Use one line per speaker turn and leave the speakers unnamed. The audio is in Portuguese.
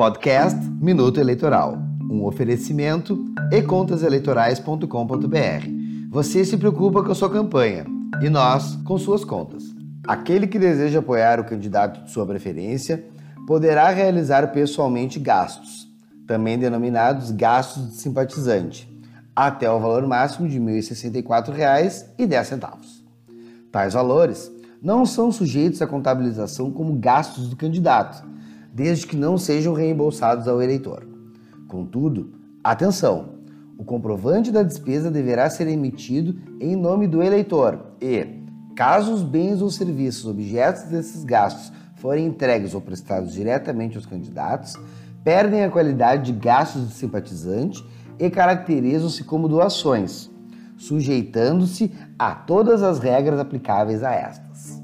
Podcast Minuto Eleitoral. Um oferecimento econtaseleitorais.com.br. Você se preocupa com a sua campanha e nós com suas contas. Aquele que deseja apoiar o candidato de sua preferência poderá realizar pessoalmente gastos, também denominados gastos de simpatizante, até o valor máximo de R$ 1.064,10. Tais valores não são sujeitos à contabilização como gastos do candidato desde que não sejam reembolsados ao eleitor. Contudo, atenção! O comprovante da despesa deverá ser emitido em nome do eleitor e, caso os bens ou serviços objetos desses gastos forem entregues ou prestados diretamente aos candidatos, perdem a qualidade de gastos de simpatizante e caracterizam-se como doações, sujeitando-se a todas as regras aplicáveis a estas.